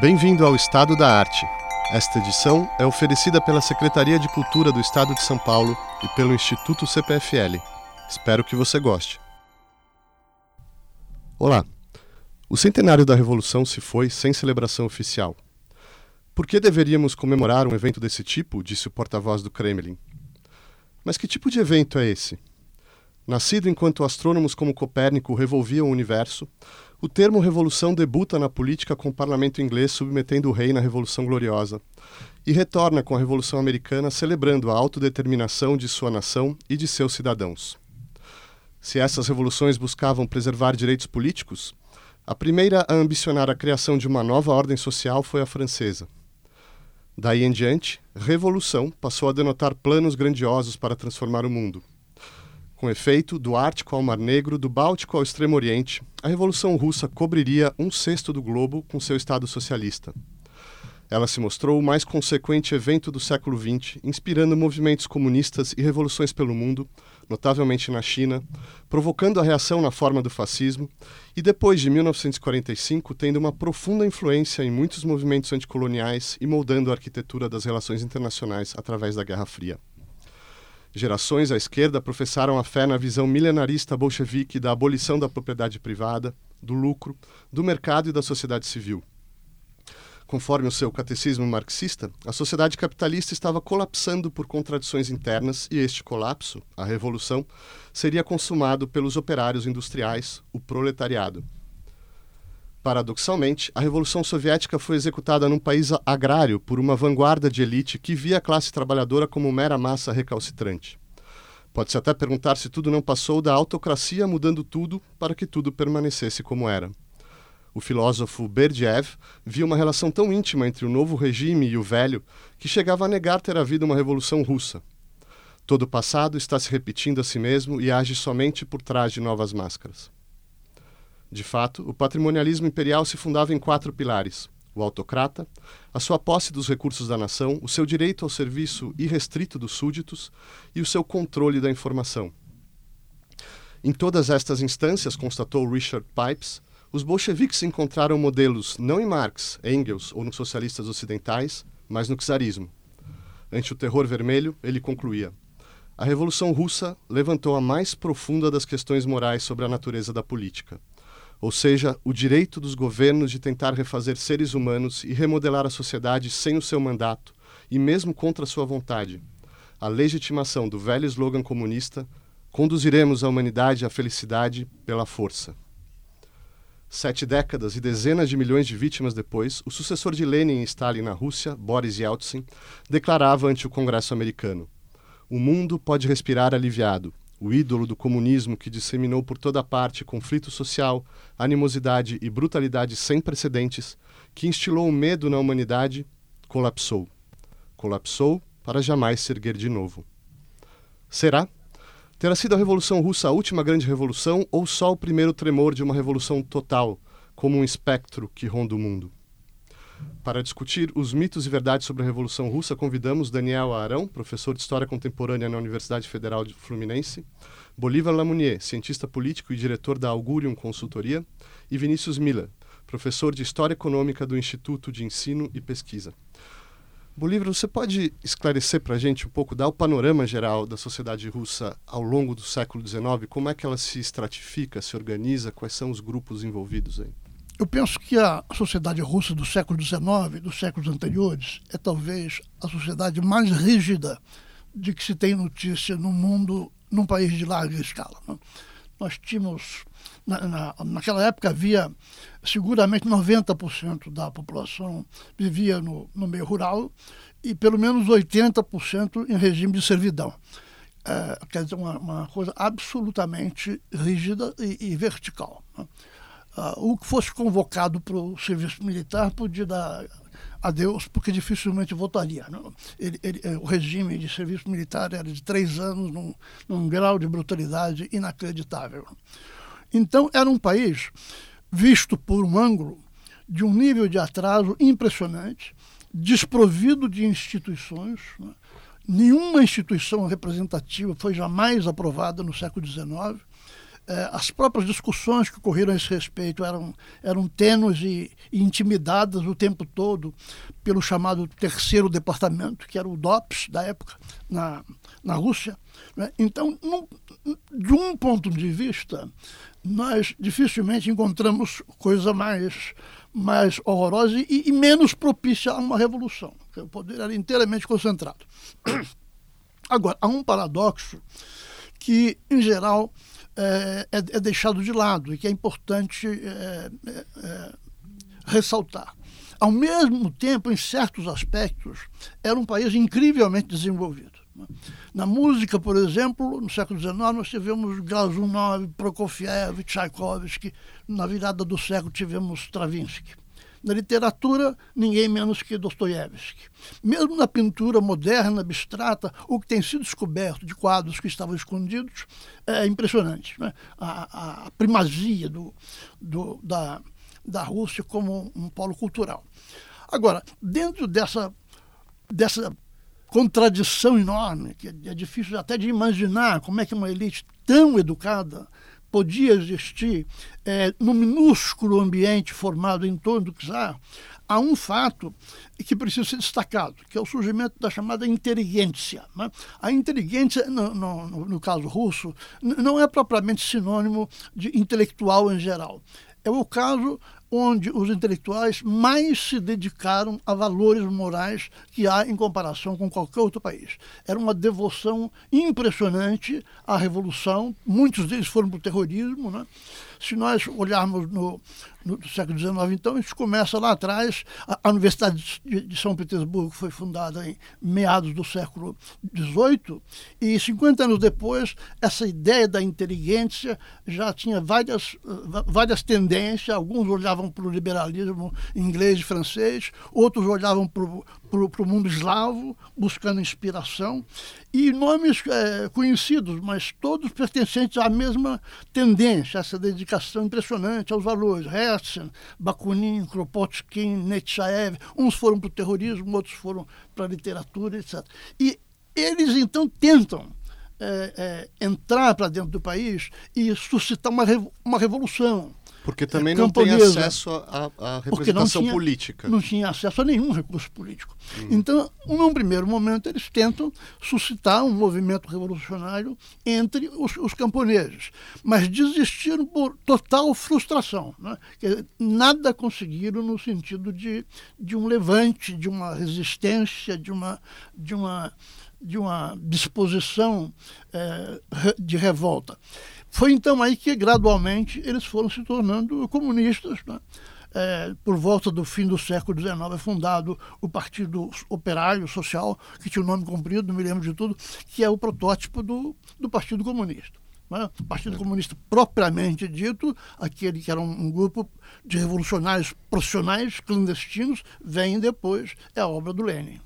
Bem-vindo ao Estado da Arte. Esta edição é oferecida pela Secretaria de Cultura do Estado de São Paulo e pelo Instituto CPFL. Espero que você goste. Olá. O centenário da Revolução se foi sem celebração oficial. Por que deveríamos comemorar um evento desse tipo? disse o porta-voz do Kremlin. Mas que tipo de evento é esse? Nascido enquanto astrônomos como Copérnico revolviam o universo, o termo revolução debuta na política com o parlamento inglês submetendo o rei na Revolução Gloriosa e retorna com a Revolução Americana celebrando a autodeterminação de sua nação e de seus cidadãos. Se essas revoluções buscavam preservar direitos políticos, a primeira a ambicionar a criação de uma nova ordem social foi a francesa. Daí em diante, revolução passou a denotar planos grandiosos para transformar o mundo. Com efeito, do Ártico ao Mar Negro, do Báltico ao Extremo Oriente, a Revolução Russa cobriria um sexto do globo com seu Estado socialista. Ela se mostrou o mais consequente evento do século XX, inspirando movimentos comunistas e revoluções pelo mundo, notavelmente na China, provocando a reação na forma do fascismo e, depois de 1945, tendo uma profunda influência em muitos movimentos anticoloniais e moldando a arquitetura das relações internacionais através da Guerra Fria. Gerações à esquerda professaram a fé na visão milenarista bolchevique da abolição da propriedade privada, do lucro, do mercado e da sociedade civil. Conforme o seu catecismo marxista, a sociedade capitalista estava colapsando por contradições internas e este colapso, a revolução, seria consumado pelos operários industriais, o proletariado. Paradoxalmente, a Revolução Soviética foi executada num país agrário por uma vanguarda de elite que via a classe trabalhadora como mera massa recalcitrante. Pode-se até perguntar se tudo não passou da autocracia mudando tudo para que tudo permanecesse como era. O filósofo Berdiev via uma relação tão íntima entre o novo regime e o velho que chegava a negar ter havido uma revolução russa. Todo o passado está se repetindo a si mesmo e age somente por trás de novas máscaras. De fato, o patrimonialismo imperial se fundava em quatro pilares: o autocrata, a sua posse dos recursos da nação, o seu direito ao serviço irrestrito dos súditos e o seu controle da informação. Em todas estas instâncias, constatou Richard Pipes, os bolcheviques encontraram modelos não em Marx, Engels ou nos socialistas ocidentais, mas no czarismo. Ante o terror vermelho, ele concluía: a Revolução Russa levantou a mais profunda das questões morais sobre a natureza da política ou seja, o direito dos governos de tentar refazer seres humanos e remodelar a sociedade sem o seu mandato e mesmo contra sua vontade. A legitimação do velho slogan comunista: conduziremos a humanidade à felicidade pela força. Sete décadas e dezenas de milhões de vítimas depois, o sucessor de Lenin e Stalin na Rússia, Boris Yeltsin, declarava ante o Congresso americano: O mundo pode respirar aliviado o ídolo do comunismo que disseminou por toda parte conflito social, animosidade e brutalidade sem precedentes, que instilou o medo na humanidade, colapsou. Colapsou para jamais se erguer de novo. Será? Terá sido a Revolução Russa a última grande revolução ou só o primeiro tremor de uma revolução total, como um espectro que ronda o mundo? Para discutir os mitos e verdades sobre a Revolução Russa, convidamos Daniel Arão, professor de História Contemporânea na Universidade Federal de Fluminense, Bolívar Lamounier, cientista político e diretor da Augurium Consultoria, e Vinícius Miller, professor de História Econômica do Instituto de Ensino e Pesquisa. Bolívar, você pode esclarecer para a gente um pouco, dar o panorama geral da sociedade russa ao longo do século XIX? Como é que ela se estratifica, se organiza? Quais são os grupos envolvidos aí? Eu penso que a sociedade russa do século XIX, dos séculos anteriores, é talvez a sociedade mais rígida de que se tem notícia no mundo, num país de larga escala. Né? Nós tínhamos, na, na, naquela época, havia seguramente 90% da população vivia no, no meio rural e pelo menos 80% em regime de servidão. É, quer dizer, uma, uma coisa absolutamente rígida e, e vertical. Né? Uh, o que fosse convocado para o serviço militar podia dar adeus, porque dificilmente votaria. Né? Ele, ele, eh, o regime de serviço militar era de três anos, num, num grau de brutalidade inacreditável. Então, era um país visto por um ângulo de um nível de atraso impressionante, desprovido de instituições. Né? Nenhuma instituição representativa foi jamais aprovada no século XIX as próprias discussões que ocorreram a esse respeito eram, eram tênues e, e, intimidadas o tempo todo pelo chamado terceiro departamento, que era o DOPS da época, na, na Rússia. Né? Então, num, de um ponto de vista, nós dificilmente encontramos coisa mais, mais horrorosa e, e menos propícia a uma revolução. O poder era inteiramente concentrado. Agora, há um paradoxo que, em geral, é, é, é deixado de lado e que é importante é, é, ressaltar. Ao mesmo tempo, em certos aspectos, era um país incrivelmente desenvolvido. Na música, por exemplo, no século XIX, nós tivemos Glazunov, Prokofiev, Tchaikovsky. Na virada do século, tivemos Stravinsky. Na literatura, ninguém menos que Dostoiévski. Mesmo na pintura moderna, abstrata, o que tem sido descoberto de quadros que estavam escondidos é impressionante. Né? A, a, primazia do, do, da, da Rússia como um polo cultural. Agora, dentro dessa, dessa contradição enorme, que é difícil até de imaginar como é que uma elite tão educada podia existir é, no minúsculo ambiente formado em torno do czar, há um fato que precisa ser destacado, que é o surgimento da chamada inteligência. Né? A inteligência, no, no, no caso russo, não é propriamente sinônimo de intelectual em geral. É o caso onde os intelectuais mais se dedicaram a valores morais que há em comparação com qualquer outro país. Era uma devoção impressionante à revolução, muitos deles foram para o terrorismo. Né? Se nós olharmos no, no século XIX, então, isso começa lá atrás. A, a Universidade de, de, São Petersburgo foi fundada em meados do século XVIII, e 50 anos depois, essa ideia da inteligência já tinha várias, várias tendências. Alguns olhavam para o liberalismo inglês e francês, outros olhavam o mundo eslavo, buscando inspiração, e nomes é, conhecidos, mas todos pertencentes à mesma tendência, essa dedicação impressionante aos valores. Herzen, Bakunin, Kropotkin, Nechaev, uns foram para o terrorismo, outros foram para a literatura, etc. E eles então tentam é, é, entrar para dentro do país e suscitar uma, uma revolução porque também não tem acesso à representação tinha, política. Não tinha acesso a nenhum recurso político. Hum. Então, num primeiro momento, eles tentam suscitar um movimento revolucionário entre os, os camponeses, mas desistiram por total frustração. Né? Nada conseguiram no sentido de, de um levante, de uma resistência, de uma, de uma, de uma disposição é, de revolta. Foi então aí que, gradualmente, eles foram se tornando comunistas. Né? É, por volta do fim do século XIX, é fundado o Partido Operário Social, que tinha um nome comprido, não me lembro de tudo, que é o protótipo do, do Partido Comunista. Né? O Partido Comunista propriamente dito, aquele que era um, um grupo de revolucionários profissionais clandestinos, vem depois, é a obra do Lenin.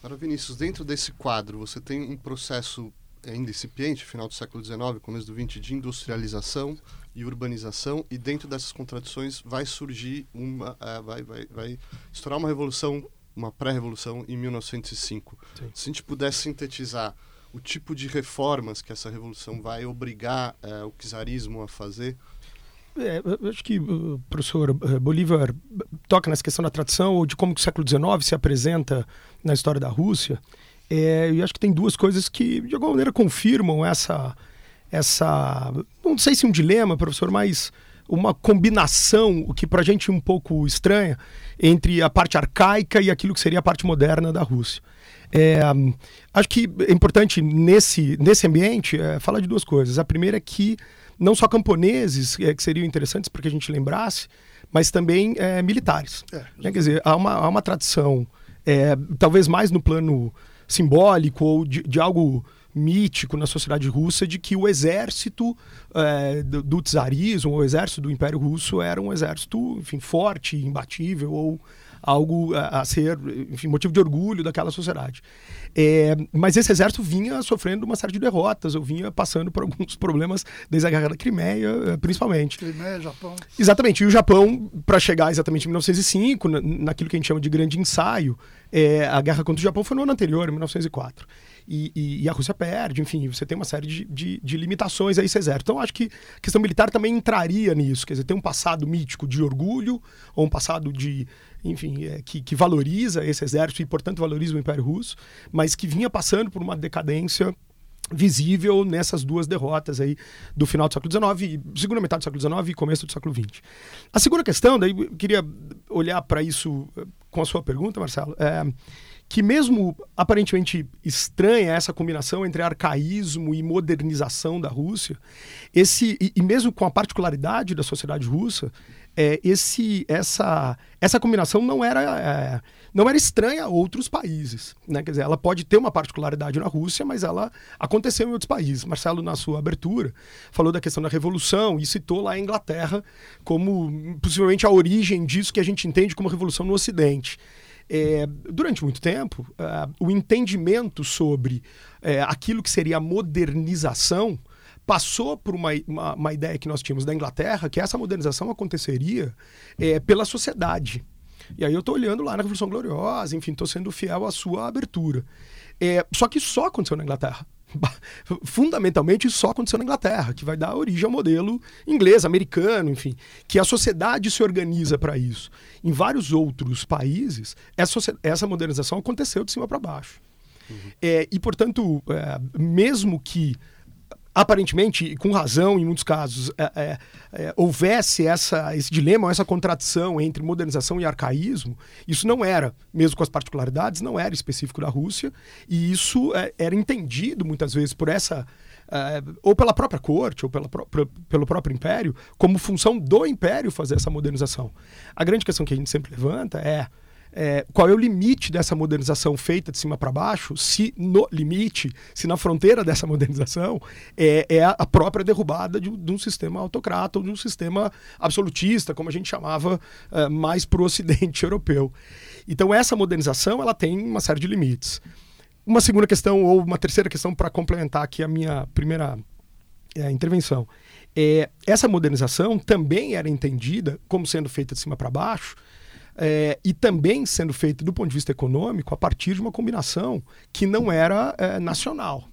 Agora, Vinícius, dentro desse quadro, você tem um processo ainda incipiente, final do século XIX, começo do XX, de industrialização e urbanização, e dentro dessas contradições vai surgir uma, uh, vai, vai, vai estourar uma revolução, uma pré-revolução em 1905. Sim. Se a gente pudesse sintetizar o tipo de reformas que essa revolução vai obrigar uh, o czarismo a fazer, é, eu acho que o professor eh, Bolívar toca nessa questão da tradição ou de como o século XIX se apresenta na história da Rússia. É, eu acho que tem duas coisas que, de alguma maneira, confirmam essa. essa não sei se um dilema, professor, mas uma combinação, o que para a gente é um pouco estranha, entre a parte arcaica e aquilo que seria a parte moderna da Rússia. É, acho que é importante nesse, nesse ambiente é, falar de duas coisas. A primeira é que não só camponeses, é, que seriam interessantes para que a gente lembrasse, mas também é, militares. É, né? Quer dizer, há uma, há uma tradição, é, talvez mais no plano simbólico ou de, de algo mítico na sociedade russa de que o exército é, do, do czarismo, o exército do Império Russo era um exército, enfim, forte, imbatível ou algo a, a ser, enfim, motivo de orgulho daquela sociedade. É, mas esse exército vinha sofrendo uma série de derrotas, eu vinha passando por alguns problemas desde a Guerra da Crimeia, eh, principalmente. Crimeia, Japão. Exatamente, e o Japão, para chegar exatamente em 1905, naquilo que a gente chama de grande ensaio, é, a guerra contra o Japão foi no ano anterior, em 1904. e, e, e, a Rússia perde, enfim, você tem uma série de, de, de, limitações a esse exército. Então, acho que a questão militar também entraria nisso, quer dizer, tem um passado mítico de orgulho, ou um passado de, enfim, é, que, que valoriza esse exército e, portanto, valoriza o Império Russo, mas que vinha passando por uma decadência visível nessas duas derrotas aí do final do século XIX, segunda metade do século XIX e começo do século XX. A segunda questão, daí eu queria olhar para isso eh, com a sua pergunta, Marcelo, é, que mesmo aparentemente estranha essa combinação entre arcaísmo e modernização da Rússia, esse e, e mesmo com a particularidade da sociedade russa, é, esse, essa, essa combinação não era, é, não era estranha a outros países. Né? Quer dizer, ela pode ter uma particularidade na Rússia, mas ela aconteceu em outros países. Marcelo, na sua abertura, falou da questão da Revolução e citou lá a Inglaterra como possivelmente a origem disso que a gente entende como Revolução no Ocidente. É, durante muito tempo, uh, o entendimento sobre uh, aquilo que seria a modernização passou por uma, uma, uma, ideia que nós tínhamos da Inglaterra, que essa modernização aconteceria é, pela sociedade. E aí eu estou olhando lá na Revolução Gloriosa, enfim, estou sendo fiel à sua abertura. É, só que só aconteceu na Inglaterra. Fundamentalmente só aconteceu na Inglaterra, que vai dar origem ao modelo inglês, americano, enfim, que a sociedade se organiza para isso. Em vários outros países, essa, essa modernização aconteceu de cima para baixo. Uhum. É, e, portanto, é, mesmo que aparentemente, e com razão em muitos casos, é, é, é, houvesse essa, esse dilema, essa contradição entre modernização e arcaísmo, isso não era, mesmo com as particularidades, não era específico da Rússia, e isso é, era entendido muitas vezes por essa. É, ou pela própria corte, ou pela, pelo próprio império, como função do império fazer essa modernização. A grande questão que a gente sempre levanta é é, qual é o limite dessa modernização feita de cima para baixo, se no limite, se na fronteira dessa modernização é, é a própria derrubada de, de, um sistema autocrata ou de um sistema absolutista, como a gente chamava é, mais para o ocidente europeu. Então essa modernização ela tem uma série de limites. Uma segunda questão, ou uma terceira questão para complementar aqui a minha primeira é, intervenção. É, essa modernização também era entendida como sendo feita de cima para baixo, é, e também sendo feito do ponto de vista econômico a partir de uma combinação que não era é, nacional.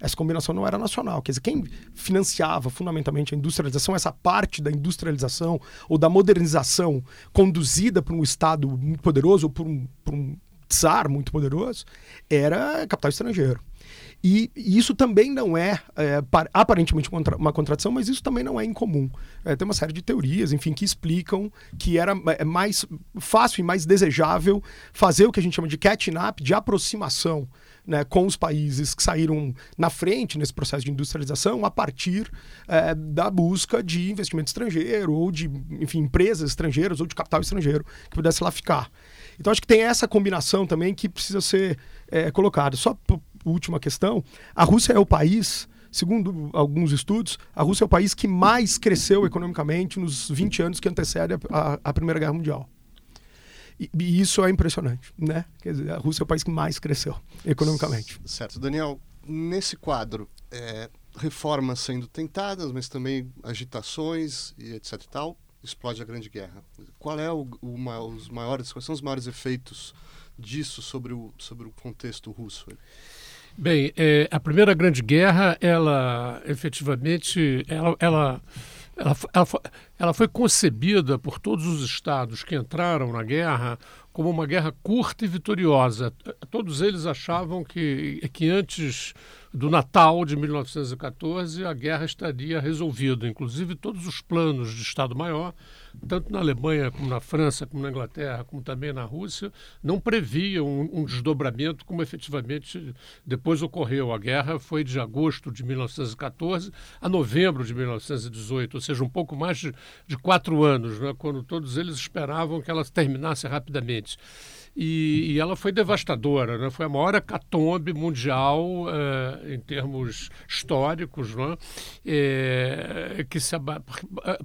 Essa combinação não era nacional. Quer dizer, quem financiava fundamentalmente a industrialização, essa parte da industrialização ou da modernização conduzida por um Estado muito poderoso ou por um, por um muito poderoso, era capital estrangeiro. E, isso também não é, é aparentemente uma contradição, mas isso também não é incomum. É, tem uma série de teorias, enfim, que explicam que era é, mais fácil e mais desejável fazer o que a gente chama de catching up, de aproximação né, com os países que saíram na frente nesse processo de industrialização a partir é, da busca de investimento estrangeiro ou de, enfim, empresas estrangeiras ou de capital estrangeiro que pudesse lá ficar. Então acho que tem essa combinação também que precisa ser é, colocada. Só última questão, a Rússia é o país, segundo alguns estudos, a Rússia é o país que mais cresceu economicamente nos 20 anos que antecedem a, a, Primeira Guerra Mundial. E, e, isso é impressionante, né? Quer dizer, a Rússia é o país que mais cresceu economicamente. Certo. Daniel, nesse quadro, é, reformas sendo tentadas, mas também agitações e etc e tal, explode a Grande Guerra. Qual é o, o, os maiores, quais são os maiores efeitos disso sobre o, sobre o contexto russo? Bem, é, a Primeira Grande Guerra, ela efetivamente, ela, ela, ela, ela, ela foi concebida por todos os estados que entraram na guerra como uma guerra curta e vitoriosa. Todos eles achavam que, que antes do Natal de 1914 a guerra estaria resolvida. Inclusive, todos os planos de Estado-Maior tanto na Alemanha como na França, como na Inglaterra, como também na Rússia, não previam um, um desdobramento como efetivamente depois ocorreu. A guerra foi de agosto de 1914 a novembro de 1918, ou seja, um pouco mais de, de quatro anos, né, quando todos eles esperavam que ela terminasse rapidamente. E, e, ela foi devastadora, né? foi a maior hecatombe mundial uh, em termos históricos, né? É, que se,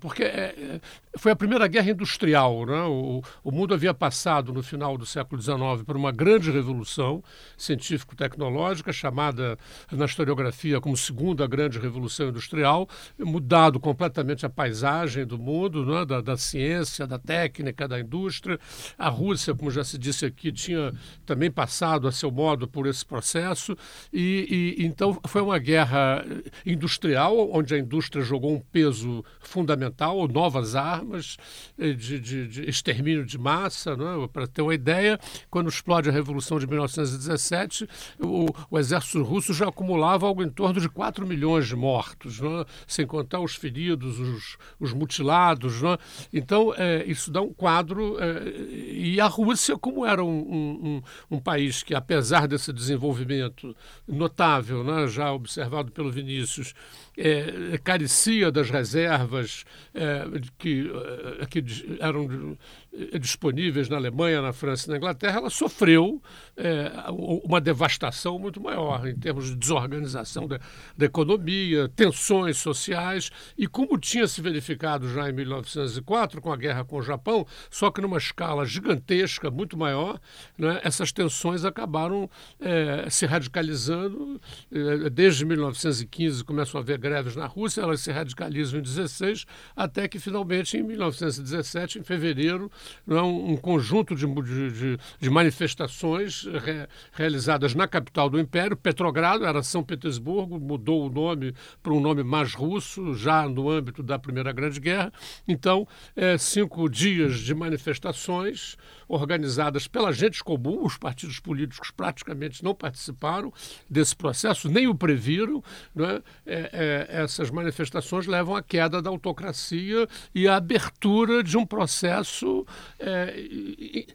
porque, é, foi a primeira guerra industrial. Né? O, o mundo havia passado, no final do século XIX, por uma grande revolução científico-tecnológica, chamada na historiografia como Segunda Grande Revolução Industrial, mudado completamente a paisagem do mundo, né? da, da ciência, da técnica, da indústria. A Rússia, como já se disse aqui, tinha também passado a seu modo por esse processo, e, e então foi uma guerra industrial, onde a indústria jogou um peso fundamental, novas armas eh, de, de, de extermínio de massa. É? Para ter uma ideia, quando explode a Revolução de 1917, o, o exército russo já acumulava algo em torno de 4 milhões de mortos, é? sem contar os feridos, os, os mutilados. É? Então, é, isso dá um quadro. E a Rússia, como era um, um, um, país que, apesar desse desenvolvimento notável, né, já observado pelo Vinícius, é, carecia das reservas é, que, é, que eram eh, disponíveis na Alemanha, na França e na Inglaterra, ela sofreu é, uma devastação muito maior em termos de desorganização da, da, economia, tensões sociais e como tinha se verificado já em 1904 com a guerra com o Japão, só que numa escala gigantesca, muito maior, né, essas tensões acabaram é, se radicalizando. É, desde 1915 começam a haver greves na Rússia, elas se radicalizam em 16, até que finalmente em 1917, em fevereiro, é um, conjunto de, de, de manifestações re, realizadas na capital do Império. Petrogrado era São Petersburgo, mudou o nome para um nome mais russo, já no âmbito da Primeira Grande Guerra. Então, é, cinco dias de manifestações organizadas pela gente comum, os partidos políticos praticamente não participaram desse processo, nem o previram. É? É, é, essas manifestações levam à queda da autocracia e à abertura de um processo é,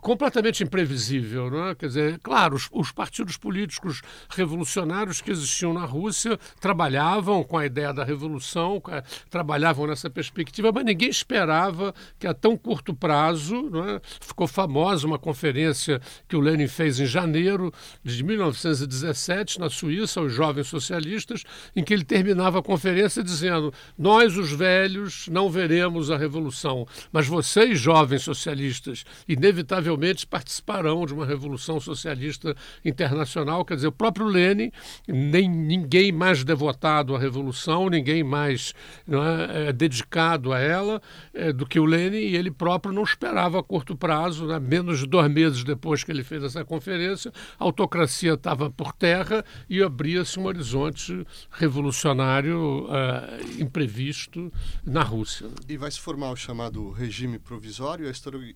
completamente imprevisível. Não é? Quer dizer, claro, os, os, partidos políticos revolucionários que existiam na Rússia trabalhavam com a ideia da revolução, trabalhavam nessa perspectiva, mas ninguém esperava que a tão curto prazo, é? Ficou famosa uma conferência que o Lenin fez em janeiro de 1917 na Suíça, os jovens socialistas, em que ele terminava a conferência dizendo: Nós, os velhos, não veremos a revolução, mas vocês, jovens, jovens socialistas inevitavelmente participarão de uma revolução socialista internacional. Quer dizer, o próprio Lenin, nem ninguém mais devotado à revolução, ninguém mais é, é, dedicado a ela é, do que o Lenin, e ele próprio não esperava a curto prazo, né, menos de dois meses depois que ele fez essa conferência, a autocracia estava por terra e abria-se um horizonte revolucionário uh, imprevisto na Rússia. E vai se formar o chamado regime provisório a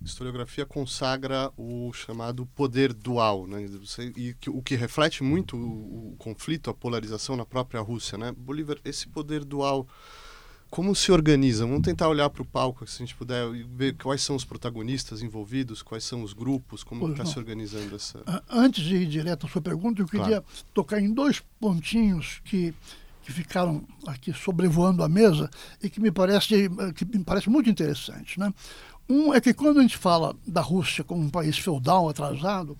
historiografia consagra o chamado poder dual, né? e o que reflete muito o, o, conflito, a polarização na própria Rússia. Né? Bolívar, esse poder dual, como se organiza? Vamos tentar olhar para o palco, se a gente puder, e ver quais são os protagonistas envolvidos, quais são os grupos, como está se organizando essa... Antes de ir direto à sua pergunta, eu queria claro. tocar em dois pontinhos que que ficaram aqui sobrevoando a mesa e que me parece que me parece muito interessante, né? Um é que quando a gente fala da Rússia como um país feudal atrasado,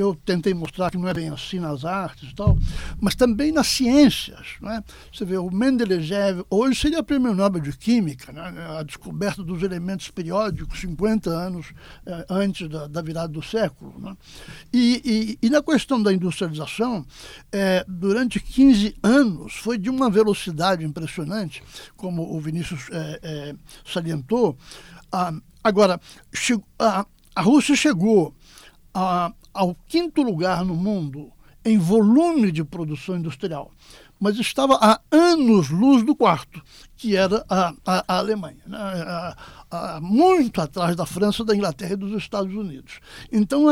eu tentei mostrar que não é bem assim nas artes e tal, mas também nas ciências. Né? Você vê, o Mendeleev, hoje seria prêmio Nobel de Química, né? a descoberta dos elementos periódicos 50 anos eh, antes da, da, virada do século. Né? E, e, e, na questão da industrialização, eh, durante 15 anos foi de uma velocidade impressionante, como o Vinícius eh, salientou, ah, agora, a, a Rússia chegou a, ao quinto lugar no mundo em volume de produção industrial, mas estava a anos-luz do quarto, que era a, a, a Alemanha, né? a, muito atrás da França, da Inglaterra e dos Estados Unidos. Então,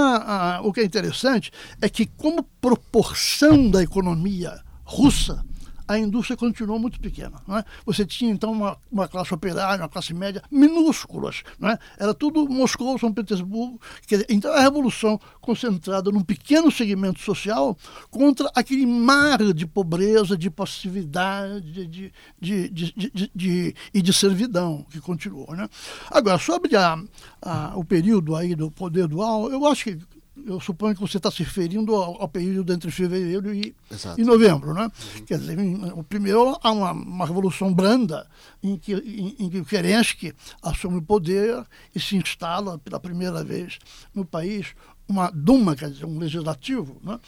o que é interessante é que, como proporção da economia russa, a indústria continuou muito pequena. Não é? Você tinha, então, uma, uma classe operária, uma classe média minúsculas. Não é? Era tudo Moscou, São Petersburgo. Dizer, então, a revolução concentrada num pequeno segmento social contra aquele mar de pobreza, de passividade de, de, de, de, e de servidão que continuou. Né? Agora, sobre a, a, o período aí do poder dual, eu acho que eu suponho que você está se referindo ao, ao, período entre fevereiro e, e novembro. Né? Uhum. Quer dizer, o primeiro há uma, uma revolução branda em que, em, em que Kerensky assume o poder e se instala pela primeira vez no país uma Duma, quer dizer, um legislativo, né?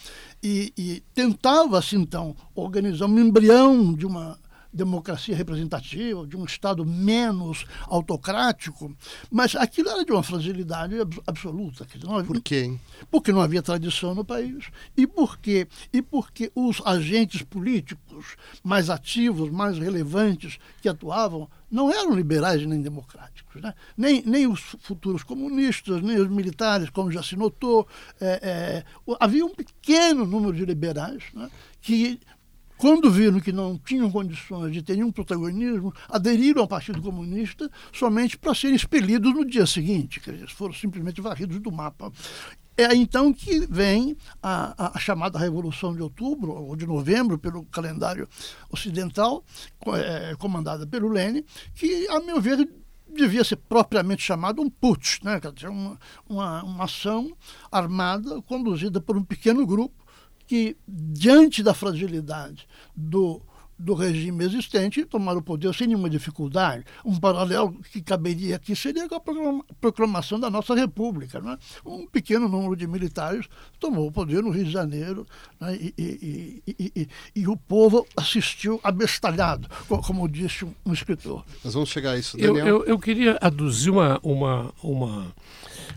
e, e tentava-se, então, organizar um embrião de uma democracia representativa, de um Estado menos autocrático, mas aquilo era de uma fragilidade absoluta. Havia, Por quê? Hein? Porque não havia tradição no país e porque, e porque os agentes políticos mais ativos, mais relevantes que atuavam não eram liberais nem democráticos. Né? Nem, nem os futuros comunistas, nem os militares, como já se notou. É, é, havia um pequeno número de liberais né, que quando viram que não tinham condições de ter nenhum protagonismo, aderiram ao Partido Comunista somente para serem expelidos no dia seguinte, quer dizer, foram simplesmente varridos do mapa. É então que vem a, a, chamada Revolução de Outubro, ou de Novembro, pelo calendário ocidental, é, comandada pelo Lenin, que, a meu ver, devia ser propriamente chamado um putsch, né? quer dizer, uma, uma, uma ação armada conduzida por um pequeno grupo que, diante da fragilidade do, do regime existente, tomaram o poder sem nenhuma dificuldade. Um paralelo que caberia aqui seria com a proclamação da nossa República. Né? Um pequeno número de militares tomou o poder no Rio de Janeiro né? e, e, e, e, o povo assistiu abestalhado, como disse um escritor. Nós vamos chegar a isso, Daniel. Eu, eu, eu queria aduzir uma, uma, uma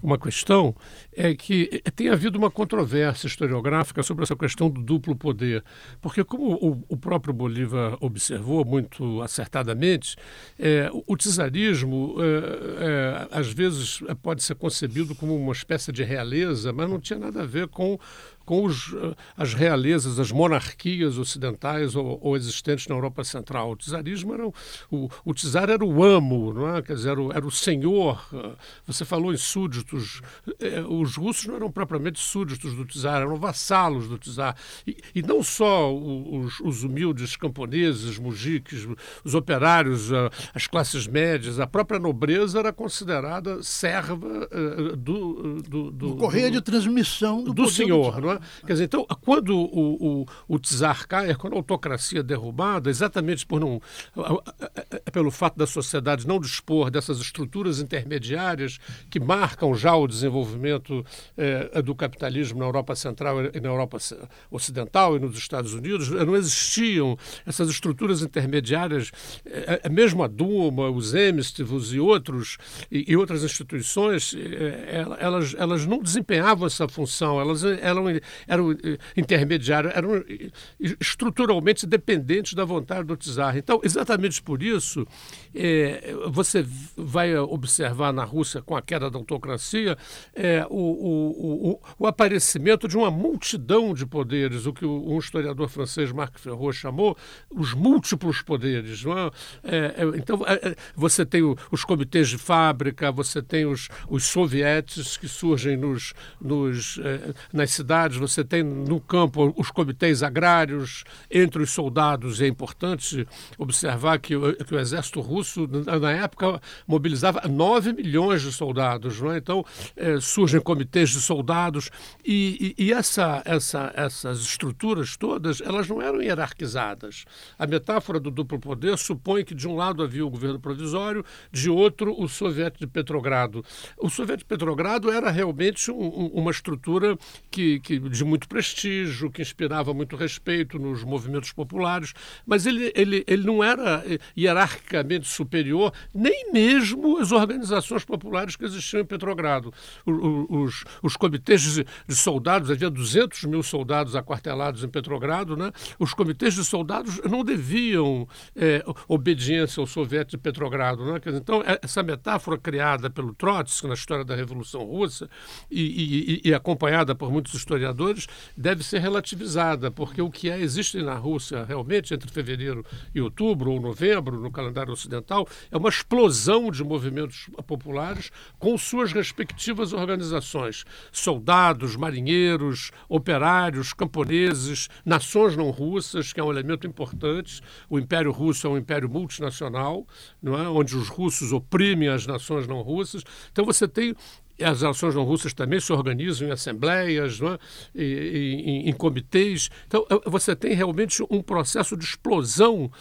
uma questão é que tem havido uma controvérsia historiográfica sobre essa questão do duplo poder, porque como o, o próprio Bolívar observou muito acertadamente, é, o, czarismo é, é, às vezes pode ser concebido como uma espécie de realeza, mas não tinha nada a ver com com os, as realezas, as monarquias ocidentais ou, ou, existentes na Europa Central. O czarismo era o, o, o czar era o amo, não é? Quer dizer, era o, era o senhor. Você falou em súditos. Eh, os russos não eram propriamente súditos do czar, eram vassalos do czar. E, e não só os, os, humildes camponeses, mujiques, os operários, as classes médias, a própria nobreza era considerada serva do, do, do, do correia de transmissão do, do senhor, não é? Quer dizer, então, quando o, o, o czar cai, quando a autocracia é derrubada, exatamente por não, pelo fato da sociedade não dispor dessas estruturas intermediárias que marcam já o desenvolvimento eh, do capitalismo na Europa Central e na Europa Ocidental e nos Estados Unidos, não existiam essas estruturas intermediárias, eh, eh mesmo a Duma, os Emistivos e outros e, outras instituições, eh, elas, elas não desempenhavam essa função, elas eram eram eh, intermediários, eram eh, estruturalmente dependentes da vontade do czar. Então, exatamente por isso, você vai observar na Rússia, com a queda da autocracia, o, o, o, o, aparecimento de uma multidão de poderes, o que um historiador francês, Marc Ferrot, chamou os múltiplos poderes. É? então, você tem os comitês de fábrica, você tem os, os sovietes que surgem nos, nos nas cidades você tem no campo os comitês agrários, entre os soldados. É importante observar que, que o exército russo, na época, mobilizava 9 milhões de soldados. É? Então, é, surgem comitês de soldados e, e, e essa, essa, essas estruturas todas, elas não eram hierarquizadas. A metáfora do duplo poder supõe que de um lado havia o governo provisório, de outro o soviético de Petrogrado. O soviético de Petrogrado era realmente um, uma estrutura que, que de muito prestígio, que inspirava muito respeito nos movimentos populares, mas ele, ele, ele não era hierarquicamente superior, nem mesmo as organizações populares que existiam em Petrogrado. Os, os comitês de, soldados, havia 200 mil soldados aquartelados em Petrogrado, né? os comitês de soldados não deviam é, obediência ao soviético de Petrogrado. Né? Então, é, essa metáfora criada pelo Trotsky na história da Revolução Russa e, e, e acompanhada por muitos historiadores, deve ser relativizada, porque o que é, existe na Rússia realmente entre fevereiro e outubro ou novembro, no calendário ocidental, é uma explosão de movimentos populares com suas respectivas organizações. Soldados, marinheiros, operários, camponeses, nações não russas, que é um elemento importante. O Império Russo é um império multinacional, não é? onde os russos oprimem as nações não russas. Então você tem as nações não russas também se organizam em assembleias, é? em, em, comitês. Então, você tem realmente um processo de explosão,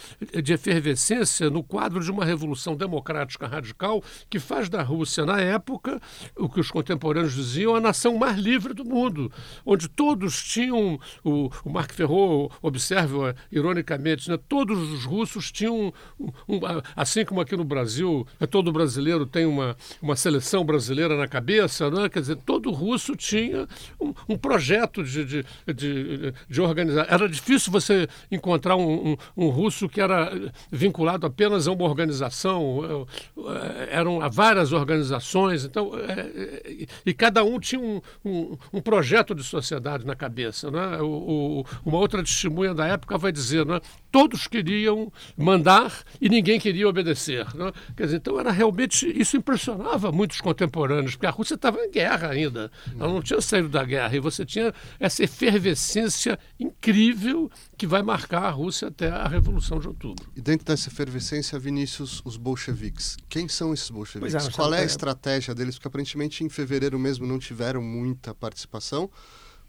de efervescência no quadro de uma revolução democrática radical que faz da Rússia, na época, o que os contemporâneos diziam, a nação mais livre do mundo, onde todos tinham, o, o Marc Ferro observa ironicamente, né, todos os russos tinham, um, um, assim como aqui no Brasil, todo brasileiro tem uma, uma seleção brasileira na cabeça, cabeça, né? quer dizer, todo russo tinha um, um projeto de, de, de, de, organizar. Era difícil você encontrar um, um, um, russo que era vinculado apenas a uma organização, eh, eram várias organizações, então, é, e cada um tinha um, projeto de sociedade na cabeça. Né? O, o, uma outra testemunha da época vai dizer, né? todos queriam mandar e ninguém queria obedecer. Né? Quer dizer, então era realmente, isso impressionava muitos contemporâneos, porque a Rússia estava em guerra ainda. Ela não tinha saído da guerra. E você tinha essa efervescência incrível que vai marcar a Rússia até a Revolução de Outubro. E dentro dessa efervescência, Vinícius, os bolcheviques. Quem são esses bolcheviques? É, Qual é a estratégia deles? Porque aparentemente em fevereiro mesmo não tiveram muita participação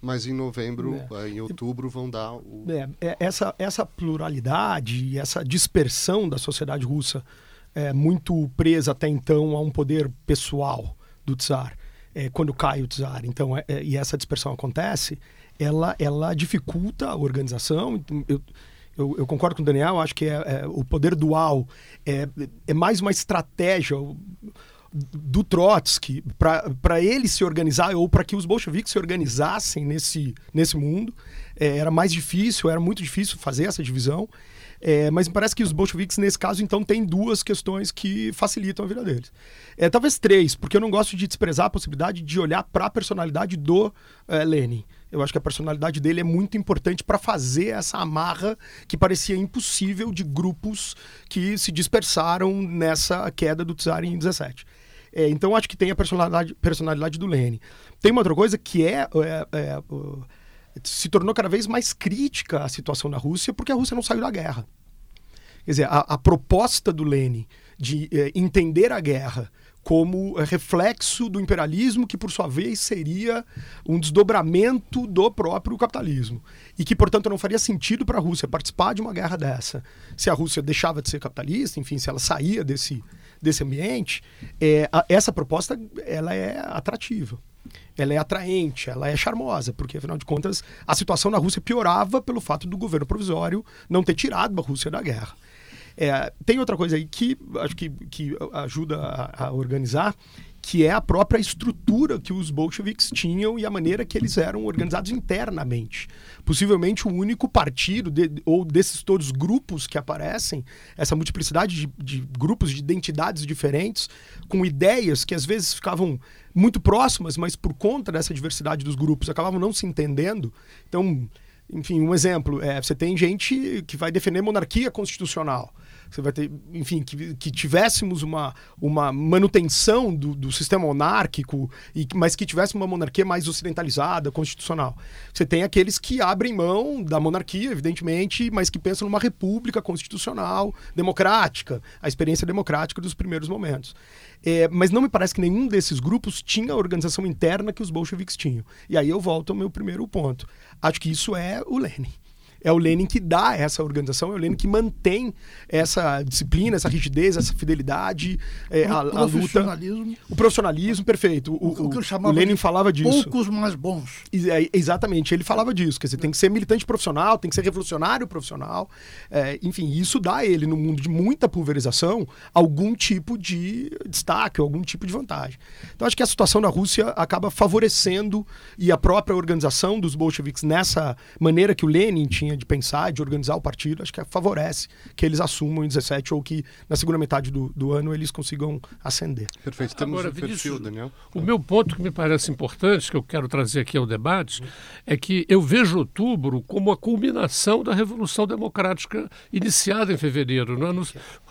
mas em novembro, é. em outubro, vão dar o. É, é, essa, essa pluralidade, essa dispersão da sociedade russa, é muito presa até então a um poder pessoal do czar, é, quando cai o czar. Então, é, é, e essa dispersão acontece, ela, ela dificulta a organização. Eu, eu, eu concordo com o Daniel, acho que é, é o poder dual é, é mais uma estratégia do Trotsky para ele se organizar ou para que os bolcheviques se organizassem nesse, nesse mundo. É, era mais difícil, era muito difícil fazer essa divisão. É, mas me parece que os bolcheviques, nesse caso, então, têm duas questões que facilitam a vida deles. É, talvez três, porque eu não gosto de desprezar a possibilidade de olhar para a personalidade do é, Lenin. Eu acho que a personalidade dele é muito importante para fazer essa amarra que parecia impossível de grupos que se dispersaram nessa queda do Tsar em 17. É, então acho que tem a personalidade, personalidade do Lenin. Tem uma outra coisa que é, é, é se tornou cada vez mais crítica a situação na Rússia porque a Rússia não saiu da guerra. Quer dizer, a, a proposta do Lenin de é, entender a guerra como é, reflexo do imperialismo, que por sua vez seria um desdobramento do próprio capitalismo. E que, portanto, não faria sentido para a Rússia participar de uma guerra dessa. Se a Rússia deixava de ser capitalista, enfim, se ela saía desse, desse ambiente, é, a, essa proposta ela é atrativa ela é atraente, ela é charmosa, porque afinal de contas a situação na Rússia piorava pelo fato do governo provisório não ter tirado a Rússia da guerra. É, tem outra coisa aí que acho que, que ajuda a, a organizar, que é a própria estrutura que os bolcheviques tinham e a maneira que eles eram organizados internamente. Possivelmente o único partido, de, ou desses todos grupos que aparecem, essa multiplicidade de, de, grupos de identidades diferentes, com ideias que às vezes ficavam muito próximas, mas por conta dessa diversidade dos grupos acabavam não se entendendo. Então, enfim, um exemplo, é, você tem gente que vai defender monarquia constitucional você vai ter, enfim, que, que tivéssemos uma, uma manutenção do, do sistema monárquico, e, mas que tivesse uma monarquia mais ocidentalizada, constitucional. Você tem aqueles que abrem mão da monarquia, evidentemente, mas que pensam numa república constitucional, democrática, a experiência democrática dos primeiros momentos. É, mas não me parece que nenhum desses grupos tinha a organização interna que os bolcheviques tinham. E aí eu volto ao meu primeiro ponto. Acho que isso é o Lenin é o Lenin que dá essa organização, é o Lenin que mantém essa disciplina, essa rigidez, essa fidelidade, é, a, a, luta. O profissionalismo, perfeito. O, o, o, o Lenin falava disso. Poucos mais bons. É, exatamente, ele falava disso. Quer dizer, tem que ser militante profissional, tem que ser revolucionário profissional. É, enfim, isso dá a ele, no mundo de muita pulverização, algum tipo de destaque, algum tipo de vantagem. Então, acho que a situação na Rússia acaba favorecendo e a própria organização dos bolcheviques nessa maneira que o Lenin tinha de pensar, de organizar o partido, acho que favorece que eles assumam em 17 ou que na segunda metade do, do ano eles consigam ascender. Perfeito. Temos Agora, um perfil, Daniel. O meu ponto que me parece importante, que eu quero trazer aqui ao debate, é que eu vejo outubro como a culminação da Revolução Democrática iniciada em fevereiro. Não é?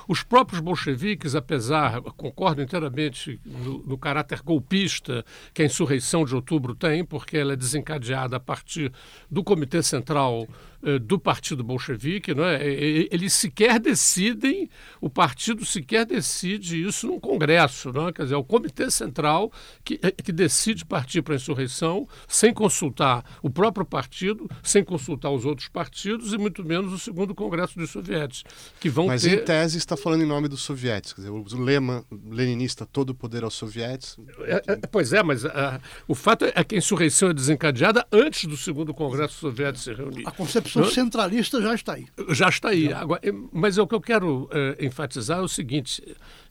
Os próprios bolcheviques, apesar, concordo inteiramente no, no, caráter golpista que a insurreição de outubro tem, porque ela é desencadeada a partir do Comitê Central eh, do Partido Bolchevique, não é? eles sequer decidem, o partido sequer decide isso num congresso, não é? quer dizer, é o Comitê Central que, eh, que decide partir para a insurreição sem consultar o próprio partido, sem consultar os outros partidos e muito menos o segundo Congresso dos Sovietes, que vão Mas ter... em tese está falando em nome dos quer dizer, o lema leninista todo o poder aos sovietes. É, é, pois é, mas uh, o fato é que a insurreição é desencadeada antes do segundo Congresso soviético se reunir. A concepção concepção centralista já está aí. Já está aí. Agora, mas é o que eu quero é, enfatizar é o seguinte: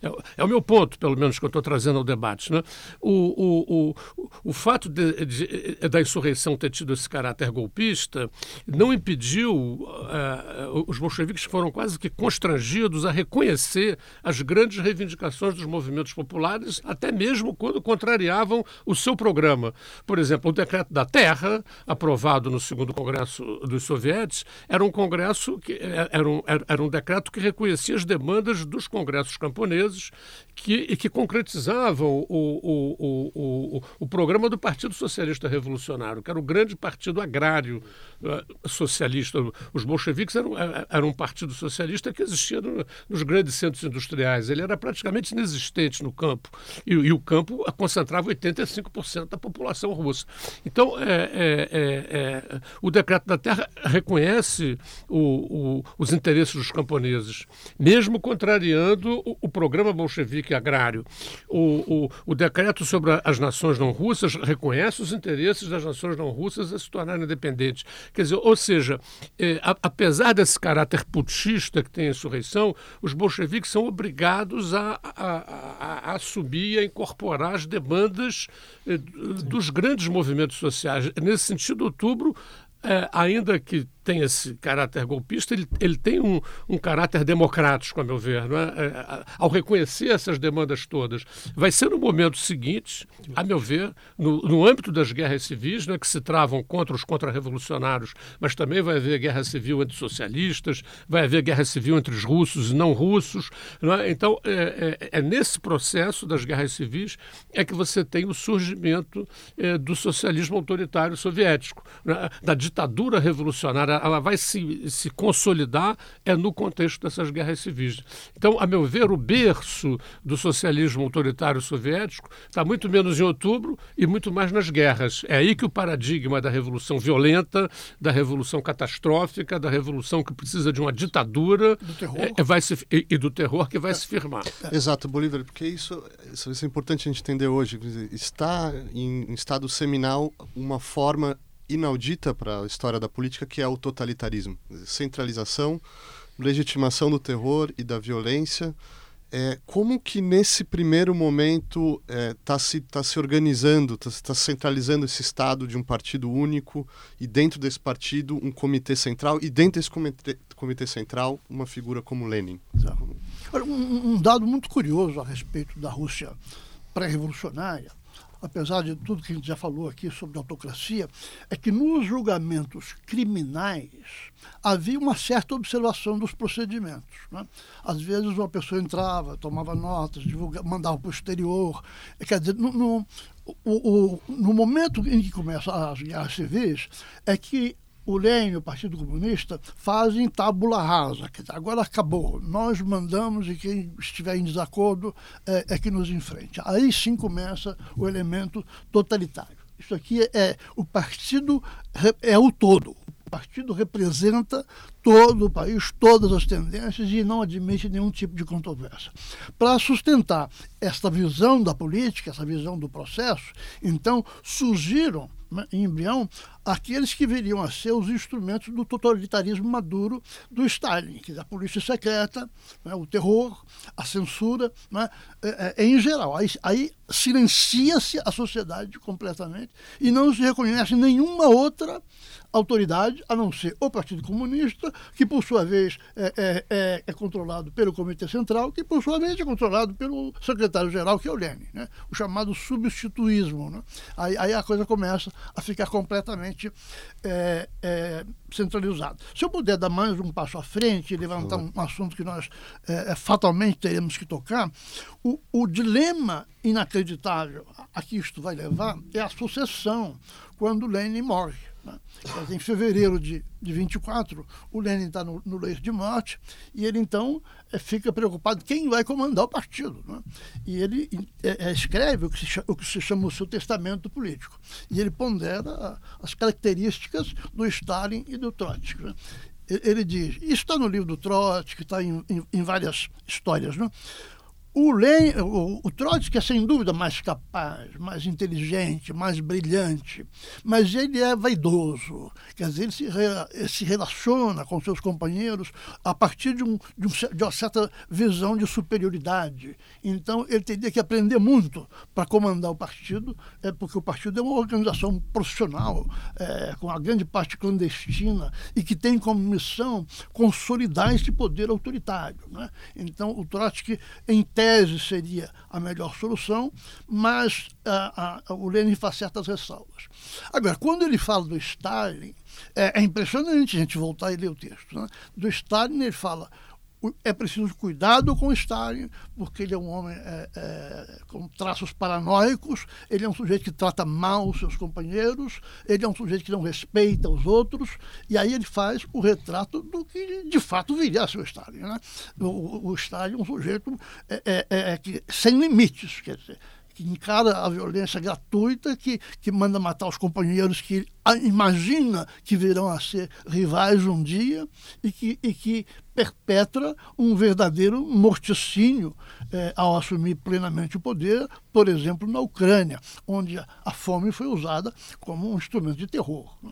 é, é, o meu ponto, pelo menos, que eu estou trazendo ao debate. Né? O, o, o, o fato de, de, da insurreição ter tido esse caráter golpista não impediu uh, os bolcheviques foram quase que constrangidos a reconhecer as grandes reivindicações dos movimentos populares, até mesmo quando contrariavam o seu programa. Por exemplo, o decreto da terra, aprovado no segundo congresso dos soviéticos era um congresso que é, era um, era um decreto que reconhecia as demandas dos congressos camponeses que, que concretizavam o, o, o, o, o programa do Partido Socialista Revolucionário, que era o grande partido agrário socialista. Os bolcheviques eram, eh, eram um partido socialista que existia no, nos grandes centros industriais. Ele era praticamente inexistente no campo. E, e o campo concentrava 85% da população russa. Então, é, é, é, o decreto da terra reconhece o, o, os interesses dos camponeses, mesmo contrariando o, o programa bolchevique agrário. O, decreto sobre as nações não russas reconhece os interesses das nações não russas a se tornarem independentes. Quer dizer, ou seja, a, apesar desse caráter putschista que tem a insurreição, os bolcheviques são obrigados a, a, a, a incorporar as demandas é, dos grandes movimentos sociais. Nesse sentido, outubro é, ainda que tem esse caráter golpista, ele, ele tem um, um caráter democrático, a meu ver. Não é? é? Ao reconhecer essas demandas todas, vai ser no momento seguinte, a meu ver, no, no âmbito das guerras civis, é que se travam contra os contra-revolucionários, mas também vai haver guerra civil entre socialistas, vai haver guerra civil entre os russos e não russos. Não é? Então, é, é, é, nesse processo das guerras civis é que você tem o surgimento do socialismo autoritário soviético, da ditadura revolucionária ela vai se, se consolidar é no contexto dessas guerras civis. Então, a meu ver, o berço do socialismo autoritário soviético está muito menos em outubro e muito mais nas guerras. É aí que o paradigma da revolução violenta, da revolução catastrófica, da revolução que precisa de uma ditadura é, é, vai se, e, e, do terror que vai é. se firmar. Exato, Bolívar, porque isso, isso é importante a gente entender hoje. Está em, em estado seminal uma forma inaudita para a história da política, que é o totalitarismo. Centralização, legitimação do terror e da violência. É, como que nesse primeiro momento está é, tá se, tá se organizando, está tá centralizando esse Estado de um partido único e dentro desse partido um comitê central e dentro desse comitê, comitê central uma figura como Lenin? Um, um dado muito curioso a respeito da Rússia pré-revolucionária apesar de tudo que a gente já falou aqui sobre autocracia, é que nos julgamentos criminais havia uma certa observação dos procedimentos. Né? Às vezes uma pessoa entrava, tomava notas, mandava para o exterior. Quer dizer, no, no, o, o, no momento em que começam as guerras civis, é que o Lenin e o Partido Comunista fazem tábula rasa. Agora acabou. Nós mandamos e quem estiver em desacordo é, é que nos enfrente. Aí sim começa o elemento totalitário. Isso aqui é o partido é o todo. O partido representa todo o país, todas as tendências e não admite nenhum tipo de controvérsia. Para sustentar esta visão da política, essa visão do processo, então surgiram né, em embrião aqueles que viriam a ser os instrumentos do totalitarismo maduro do Stalin, que é a polícia secreta, né, o terror, a censura, né, é, é, em geral. Aí, aí silencia-se a sociedade completamente e não se reconhece nenhuma outra autoridade, a não ser o Partido Comunista, que por sua vez é, é, é, é controlado pelo Comitê Central, que por sua vez é controlado pelo secretário-geral, que é o Lenin, né? o chamado substituísmo. Né? Aí, aí, a coisa começa a ficar completamente é, é, centralizado. Se eu puder dar mais um passo à frente e levantar um, um assunto que nós é, fatalmente teremos que tocar, o, o dilema inacreditável a que isto vai levar é a sucessão quando Lenin morre. Né? Em fevereiro de, de 24, o Lenin está no, no, leito de morte e ele então é, fica preocupado quem vai comandar o partido. Né? E ele é, é, escreve o que, se, o que se chama o seu testamento político. E ele pondera as características do Stalin e do Trotsky. Né? Ele diz, isso está no livro do Trotsky, está em, em, em várias histórias, né? O, Len, o, o Trotsky é sem dúvida mais capaz, mais inteligente, mais brilhante, mas ele é vaidoso. Quer dizer, ele se, re, se relaciona com seus companheiros a partir de, um, de, um, de, uma certa visão de superioridade. Então, ele teria que aprender muito para comandar o partido, é, porque o partido é uma organização profissional, é, com uma grande parte clandestina, e que tem como missão consolidar esse poder autoritário. Né? Então, o Trotsky entende tese seria a melhor solução, mas a, a, o Lenin faz certas ressalvas. Agora, quando ele fala do Stalin, é, é impressionante a gente voltar e ler o texto. Né? Do Stalin, ele fala é preciso cuidado com Stalin, porque ele é um homem é, é, com traços paranoicos, ele é um sujeito que trata mal os seus companheiros, ele é um sujeito que não respeita os outros, e aí ele faz o retrato do que de fato viria a ser o Stalin. Né? O, o Stalin é um sujeito é, é, é, é que, sem limites, quer dizer, que encara a violência gratuita, que, que manda matar os companheiros que imagina que virão a ser rivais um dia e que, e que perpetra um verdadeiro morticínio eh, ao assumir plenamente o poder, por exemplo, na Ucrânia, onde a fome foi usada como um instrumento de terror. Né?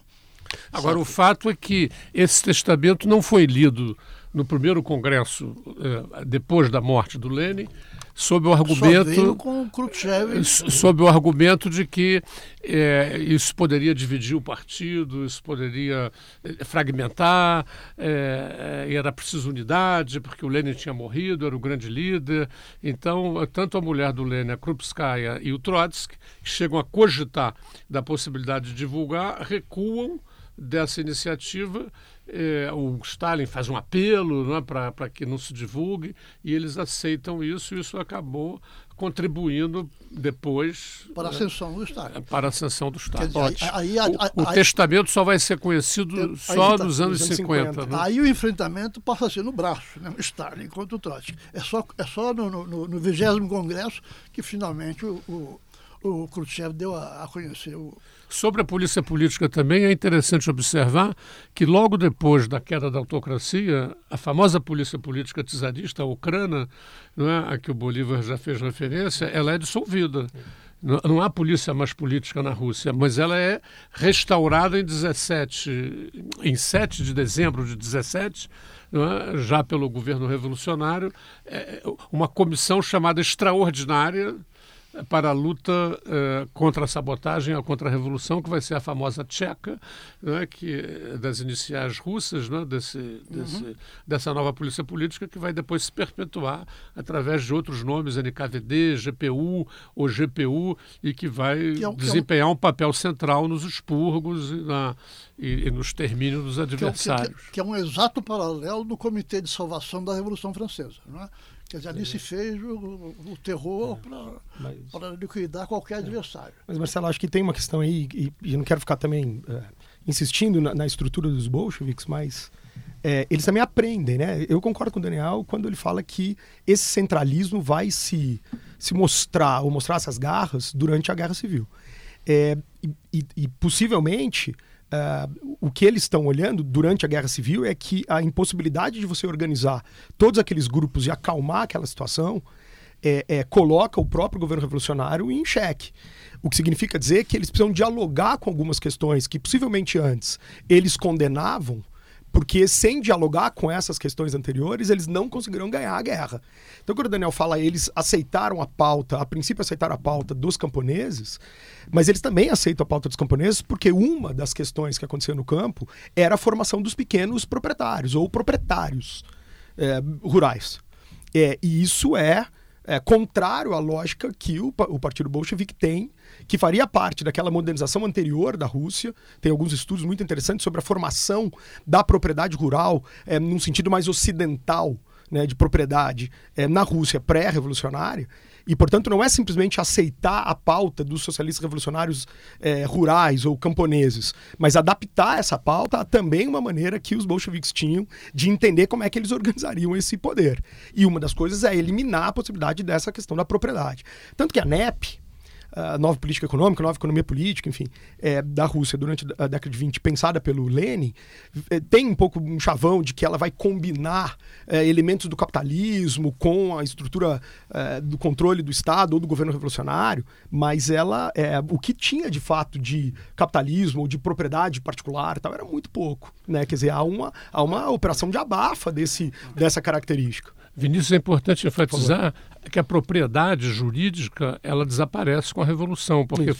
Agora, o fato é que esse testamento não foi lido no primeiro congresso eh, depois da morte do Lenin, sob o argumento sob o argumento de que é, isso poderia dividir o partido, isso poderia é, fragmentar, é, era preciso unidade, porque o Lenin tinha morrido, era o grande líder. Então, tanto a mulher do Lenin, a Krupskaya e o Trotsky, que chegam a cogitar da possibilidade de divulgar, recuam dessa iniciativa é, o Stalin faz um apelo né, para que não se divulgue e eles aceitam isso e isso acabou contribuindo depois para a ascensão do Stalin. Para a ascensão do Stalin. Dizer, aí, aí, o, o aí, testamento só vai ser conhecido só tá, nos anos 50. 50 né? Aí o enfrentamento passa a ser no braço, né? Stalin contra o Trotsky. É só, é só no, no, no 20 Congresso que finalmente o, o, o Khrushchev deu a, a conhecer o, Sobre a polícia política também é interessante observar que logo depois da queda da autocracia, a famosa polícia política czarista, a Ucrânia, não é, a que o Bolívar já fez referência, ela é dissolvida. Não há polícia mais política na Rússia, mas ela é restaurada em 17, em 7 de dezembro de 17, é? já pelo governo revolucionário, é, uma comissão chamada extraordinária para a luta eh, contra a sabotagem a revolução, que vai ser a famosa tcheca, né, que, das iniciais russas, né, desse, desse, uhum. dessa nova polícia política, que vai depois se perpetuar através de outros nomes, NKVD, GPU ou GPU, e que vai que é um, desempenhar é um... um... papel central nos expurgos e, na, e, e nos termínios dos adversários. Que é, que é, um exato paralelo do Comitê de Salvação da Revolução Francesa. Não é? Quer dizer, ali se fez o, o terror é. para liquidar qualquer adversário. Mas, Marcelo, acho que tem uma questão aí, e, e não quero ficar também é, insistindo na, na, estrutura dos bolcheviques, mas é, eles também aprendem, né? Eu concordo com o Daniel quando ele fala que esse centralismo vai se, se mostrar, ou mostrar essas garras durante a Guerra Civil. É, e, e, e possivelmente Uh, o que eles estão olhando durante a Guerra Civil é que a impossibilidade de você organizar todos aqueles grupos e acalmar aquela situação é, é, coloca o próprio governo revolucionário em xeque. O que significa dizer que eles precisam dialogar com algumas questões que possivelmente antes eles condenavam, porque sem dialogar com essas questões anteriores, eles não conseguirão ganhar a guerra. Então, quando o Daniel fala eles aceitaram a pauta, a princípio aceitaram a pauta dos camponeses, mas eles também aceitam a pauta dos camponeses porque uma das questões que acontecia no campo era a formação dos pequenos proprietários ou proprietários é, rurais. É, e isso é é, contrário à lógica que o, o Partido Bolchevique tem, que faria parte daquela modernização anterior da Rússia. Tem alguns estudos muito interessantes sobre a formação da propriedade rural é, num sentido mais ocidental né, de propriedade é, na Rússia pré-revolucionária. E, portanto, não é simplesmente aceitar a pauta dos socialistas revolucionários é, rurais ou camponeses, mas adaptar essa pauta a também uma maneira que os bolcheviques tinham de entender como é que eles organizariam esse poder. E uma das coisas é eliminar a possibilidade dessa questão da propriedade. Tanto que a NEP, a nova política econômica, a nova economia política, enfim, é, da Rússia durante a década de 20, pensada pelo Lenin, é, tem um pouco um chavão de que ela vai combinar é, elementos do capitalismo com a estrutura é, do controle do Estado ou do governo revolucionário, mas ela, é, o que tinha de fato de capitalismo ou de propriedade particular tal, era muito pouco. Né? Quer dizer, há uma, há uma operação de abafa desse, dessa característica. Vinícius, é importante enfatizar que a propriedade jurídica ela desaparece com a Revolução, porque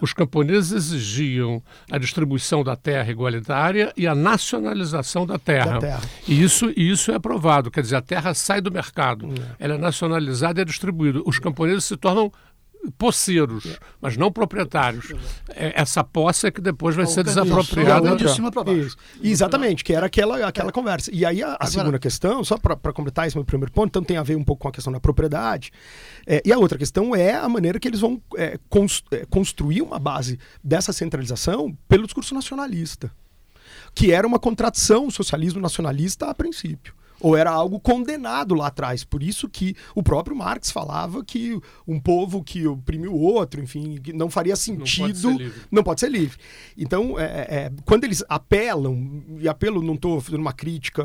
os camponeses exigiam a distribuição da terra igualitária e a nacionalização da terra. Da terra. E isso, isso é aprovado, quer dizer, a terra sai do mercado, é. ela é nacionalizada e é distribuída. Os camponeses se tornam posseiros, é. mas não proprietários. É, essa posse é que depois vai ser desapropriada. De cima para baixo. Isso. Exatamente, que era aquela, aquela é. conversa. E aí a, a Agora, segunda questão, só para completar esse meu primeiro ponto, então tem a ver um pouco com a questão da propriedade. É, e a outra questão é a maneira que eles vão é, é construir uma base dessa centralização pelo discurso nacionalista, que era uma contradição socialismo nacionalista a princípio ou era algo condenado lá atrás. Por isso que o próprio Marx falava que um povo que oprime o outro, enfim, não faria sentido, não pode ser livre. Não pode ser livre. Então, é, é, é quando eles apelam, e apelo, não estou fazendo uma crítica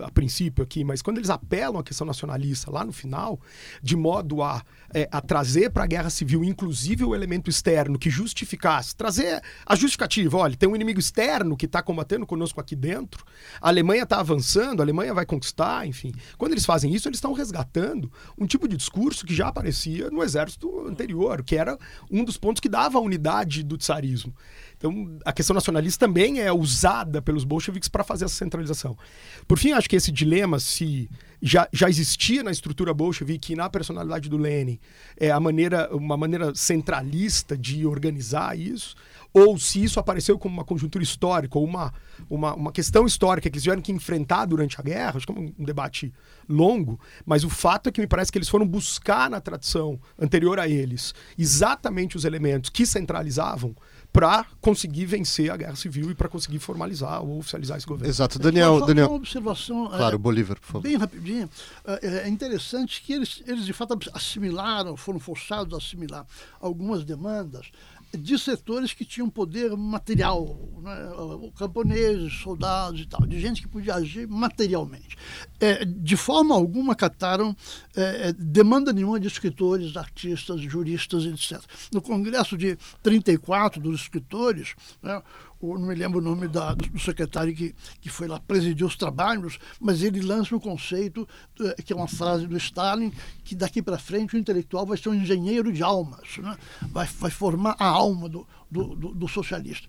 a princípio aqui, mas quando eles apelam à questão nacionalista lá no final, de modo a, é, a trazer para a guerra civil, inclusive o elemento externo que justificasse, trazer a justificativa, olha, tem um inimigo externo que está combatendo conosco aqui dentro, a Alemanha está avançando, a Alemanha vai conquistar enfim. Quando eles fazem isso, eles estão resgatando um tipo de discurso que já aparecia no exército anterior, que era um dos pontos que dava a unidade do tsarismo. Então, a questão nacionalista também é usada pelos bolcheviques para fazer essa centralização. Por fim, acho que esse dilema, se já, já existia na estrutura bolchevique e na personalidade do Lenin, é a maneira, uma maneira centralista de organizar isso, ou se isso apareceu como uma conjuntura histórica ou uma, uma, uma questão histórica que eles tiveram que enfrentar durante a guerra, acho que é um, um debate longo, mas o fato é que me parece que eles foram buscar na tradição anterior a eles exatamente os elementos que centralizavam para conseguir vencer a guerra civil e para conseguir formalizar ou oficializar esse governo. Exato, Daniel. Só, Daniel... uma observação. Claro, é, Bolívar, por favor. Bem rapidinho. É, é interessante que eles, eles de fato assimilaram, foram forçados a assimilar algumas demandas de setores que tinham poder material, né? camponeses, soldados e tal, de gente que podia agir materialmente. É, de forma alguma cataram é, é demanda nenhuma de escritores, artistas, juristas, etc. No Congresso de 34 dos escritores, né, o, não me lembro o nome da, do secretário que, que foi lá presidir os trabalhos, mas ele lança um conceito, eh, que é uma frase do Stalin, que daqui para frente o intelectual vai ser um engenheiro de almas, né? vai, vai formar a alma do, do, do, do socialista.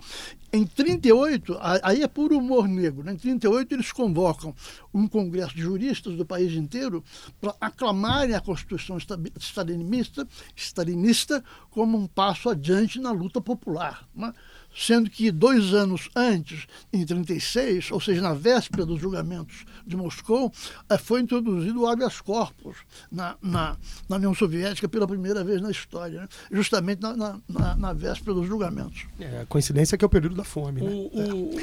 Em 38, aí é puro humor negro, né? em 38 eles convocam um congresso de juristas do país inteiro para aclamarem a Constituição stalinista, stalinista como um passo adiante na luta popular. Né? Sendo que dois anos antes, em 36, ou seja, na véspera dos julgamentos de Moscou, eh, foi introduzido o habeas corpus na, na, na União Soviética pela primeira vez na história, né? justamente na, na, na, véspera dos julgamentos. É, a coincidência é que é o período da fome. Né? O, o,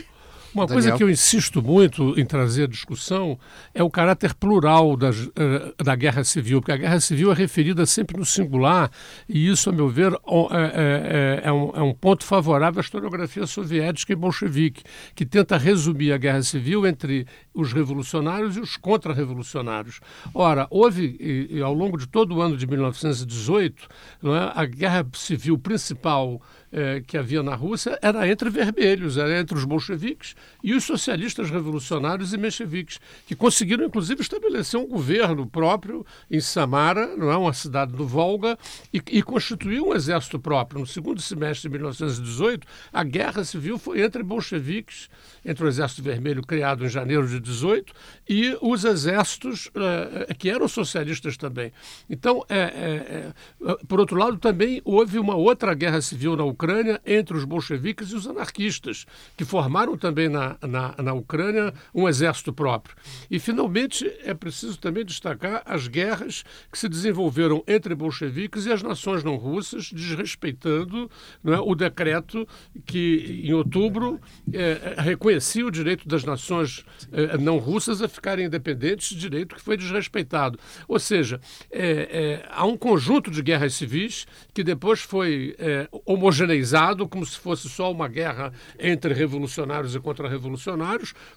uma Daniel. coisa que eu insisto muito em trazer à discussão é o caráter plural da, eh, da guerra civil, porque a guerra civil é referida sempre no singular, e isso, a meu ver, é, é, é, um, é um, ponto favorável à historiografia soviética e bolchevique, que tenta resumir a guerra civil entre os revolucionários e os contra-revolucionários. Ora, houve, e, e ao longo de todo o ano de 1918, é, a guerra civil principal é, que havia na Rússia era entre vermelhos, era entre os bolcheviques e os socialistas revolucionários e mencheviques, que conseguiram, inclusive, estabelecer um governo próprio em Samara, não é uma cidade do Volga, e, e constituir um exército próprio. No segundo semestre de 1918, a guerra civil foi entre bolcheviques, entre o Exército Vermelho criado em janeiro de 18 e os exércitos eh, que eram socialistas também. Então, é, é, é, por outro lado, também houve uma outra guerra civil na Ucrânia entre os bolcheviques e os anarquistas, que formaram também na, na, na Ucrânia um exército próprio. E, finalmente, é preciso também destacar as guerras que se desenvolveram entre bolcheviques e as nações não russas, desrespeitando é, o decreto que, em outubro, é, reconhecia o direito das nações é, não russas a ficarem independentes, direito que foi desrespeitado. Ou seja, é, é, há um conjunto de guerras civis que depois foi é, homogeneizado como se fosse só uma guerra entre revolucionários e contra-revolucionários,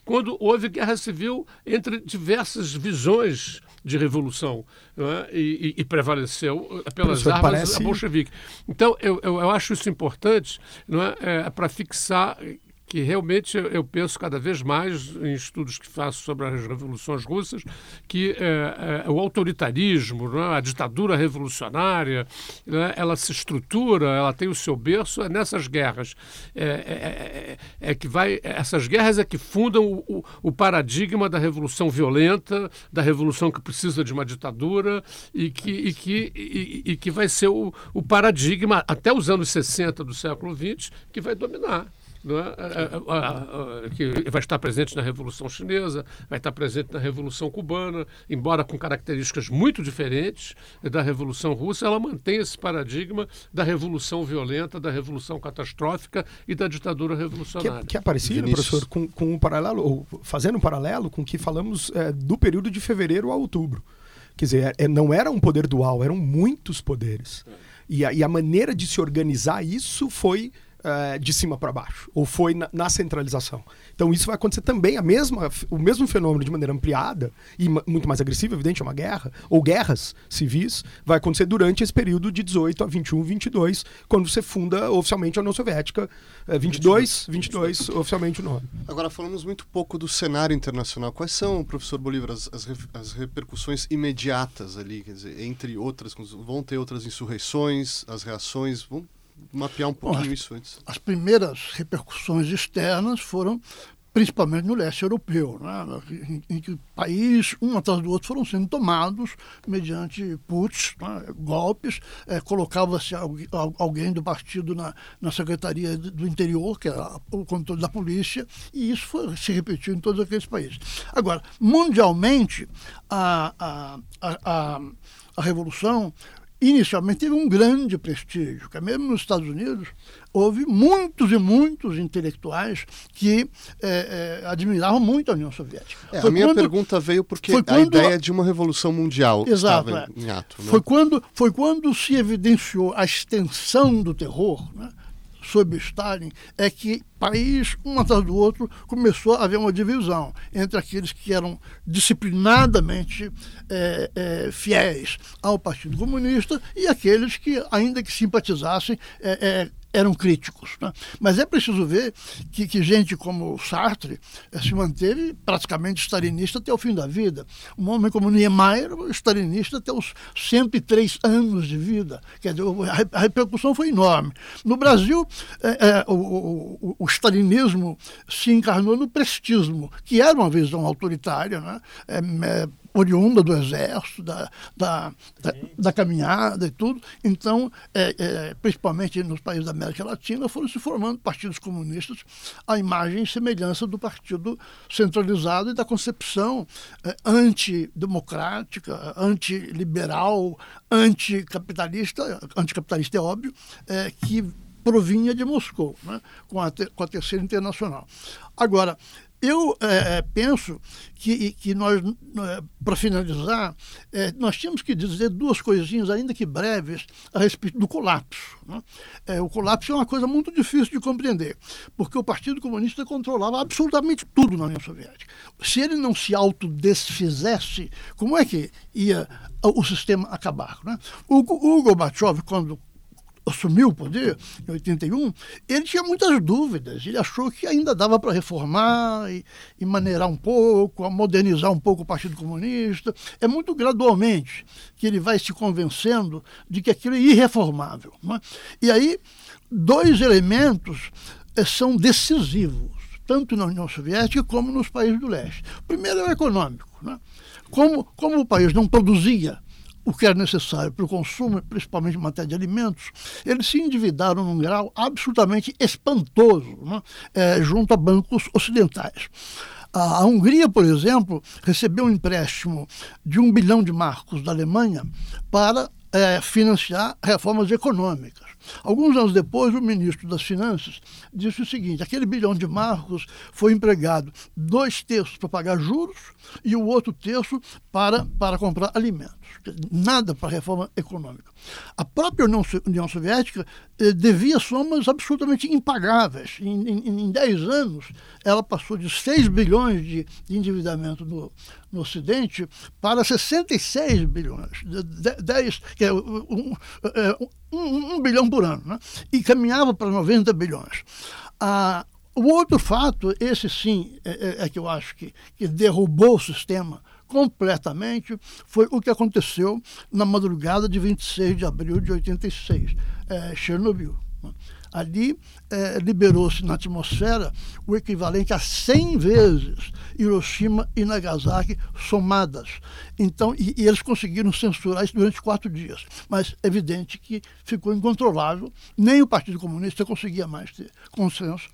quando houve guerra civil entre diversas visões de revolução é? e, e, prevaleceu pelas armas parece... a bolchevique. Então, eu, eu, eu, acho isso importante é? é para fixar que realmente eu penso cada vez mais em estudos que faço sobre as revoluções russas que é, é, o autoritarismo, é? a ditadura revolucionária, é? ela se estrutura, ela tem o seu berço é nessas guerras. É, é, é, que vai essas guerras é que fundam o, o, paradigma da revolução violenta, da revolução que precisa de uma ditadura e que, e que, e, e que vai ser o, o paradigma até os anos 60 do século XX que vai dominar é? que vai estar presente na Revolução Chinesa, vai estar presente na Revolução Cubana, embora com características muito diferentes da Revolução Russa, ela mantém esse paradigma da revolução violenta, da revolução catastrófica e da ditadura revolucionária. Que, que é parecido, Vinícius. professor, com, com um paralelo, ou fazendo um paralelo com o que falamos é, do período de fevereiro a outubro. Quer dizer, é, não era um poder dual, eram muitos poderes. E a, e a maneira de se organizar isso foi uh, de cima para baixo, ou foi na, na, centralização. Então isso vai acontecer também, a mesma, o mesmo fenômeno de maneira ampliada e muito mais agressiva, evidente, é uma guerra, ou guerras civis, vai acontecer durante esse período de 18 a 21, 22, quando você funda oficialmente a União Soviética, uh, 22, 22, oficialmente o nome. Agora, falamos muito pouco do cenário internacional. Quais são, professor Bolívar, as, as, as repercussões imediatas ali, quer dizer, entre outras, vão ter outras insurreições, as reações, vão mapear um pouquinho Bom, isso antes. As primeiras repercussões externas foram principalmente no leste europeu, né, em, em, que o país, um atrás do outro, foram sendo tomados mediante puts, né, golpes, é, colocava-se alguém do partido na, na Secretaria do Interior, que era o controle da polícia, e isso foi, se repetiu em todos aqueles países. Agora, mundialmente, a, a, a, a Revolução inicialmente teve um grande prestígio, que mesmo nos Estados Unidos houve muitos e muitos intelectuais que é, é, admiravam muito a União Soviética. É, a minha quando, pergunta veio porque quando, a ideia de uma revolução mundial exato, estava em, é. em ato. Né? Foi, quando, foi quando se evidenciou a extensão do terror, né? Sob Stalin é que país, um atrás do outro, começou a haver uma divisão entre aqueles que eram disciplinadamente é, é, fiéis ao Partido Comunista e aqueles que, ainda que simpatizassem, é, eram críticos. Né? Mas é preciso ver que, que gente como Sartre eh, se manteve praticamente stalinista até o fim da vida. Um homem como Niemeyer, stalinista até os 103 anos de vida. Quer dizer, a, repercussão foi enorme. No Brasil, é, é, o, o, o, stalinismo se encarnou no prestismo, que era uma visão autoritária, né? Oriunda do exército, da, da, da, da caminhada e tudo. Então, é, é, principalmente nos países da América Latina, foram se formando partidos comunistas à imagem e semelhança do partido centralizado e da concepção é, antidemocrática, antiliberal, anticapitalista, anticapitalista é óbvio, é, que provinha de Moscou, né, com, a com a Terceira Internacional. Agora, eu é, penso que, que nós, é, para finalizar, é, nós temos que dizer duas coisinhas, ainda que breves, a respeito do colapso. Né? É, o colapso é uma coisa muito difícil de compreender, porque o Partido Comunista controlava absolutamente tudo na União Soviética. Se ele não se autodesfizesse, como é que ia o sistema acabar? Né? O, o Gorbachev, quando assumiu o poder, em 81, ele tinha muitas dúvidas. Ele achou que ainda dava para reformar e, e maneirar um pouco, modernizar um pouco o Partido Comunista. É muito gradualmente que ele vai se convencendo de que aquilo é irreformável. É? E aí, dois elementos eh, são decisivos, tanto na União Soviética como nos países do leste. O primeiro é o econômico. Né? Como, como o país não produzia o que era necessário para o consumo, principalmente em matéria de alimentos, eles se endividaram num grau absolutamente espantoso né? é, junto a bancos ocidentais. A Hungria, por exemplo, recebeu um empréstimo de um bilhão de marcos da Alemanha para é, financiar reformas econômicas. Alguns anos depois, o ministro das Finanças disse o seguinte: aquele bilhão de marcos foi empregado dois terços para pagar juros e o outro terço para, para comprar alimentos. Nada para reforma econômica. A própria União, Soviética eh, devia somas absolutamente impagáveis. Em, em, em 10 anos, ela passou de 6 bilhões de, de endividamento no, no Ocidente para 66 bilhões. 10, que é um, um, um bilhão por ano. Né? E caminhava para 90 bilhões. Ah, o outro fato, esse sim, é, é, é que eu acho que, que derrubou o sistema completamente foi o que aconteceu na madrugada de 26 de abril de 86, é, Chernobyl. Ali é, liberou-se na atmosfera o equivalente a 100 vezes Hiroshima e Nagasaki somadas. Então, e, e, eles conseguiram censurar isso durante quatro dias. Mas é evidente que ficou incontrolável. Nem o Partido Comunista conseguia mais ter consenso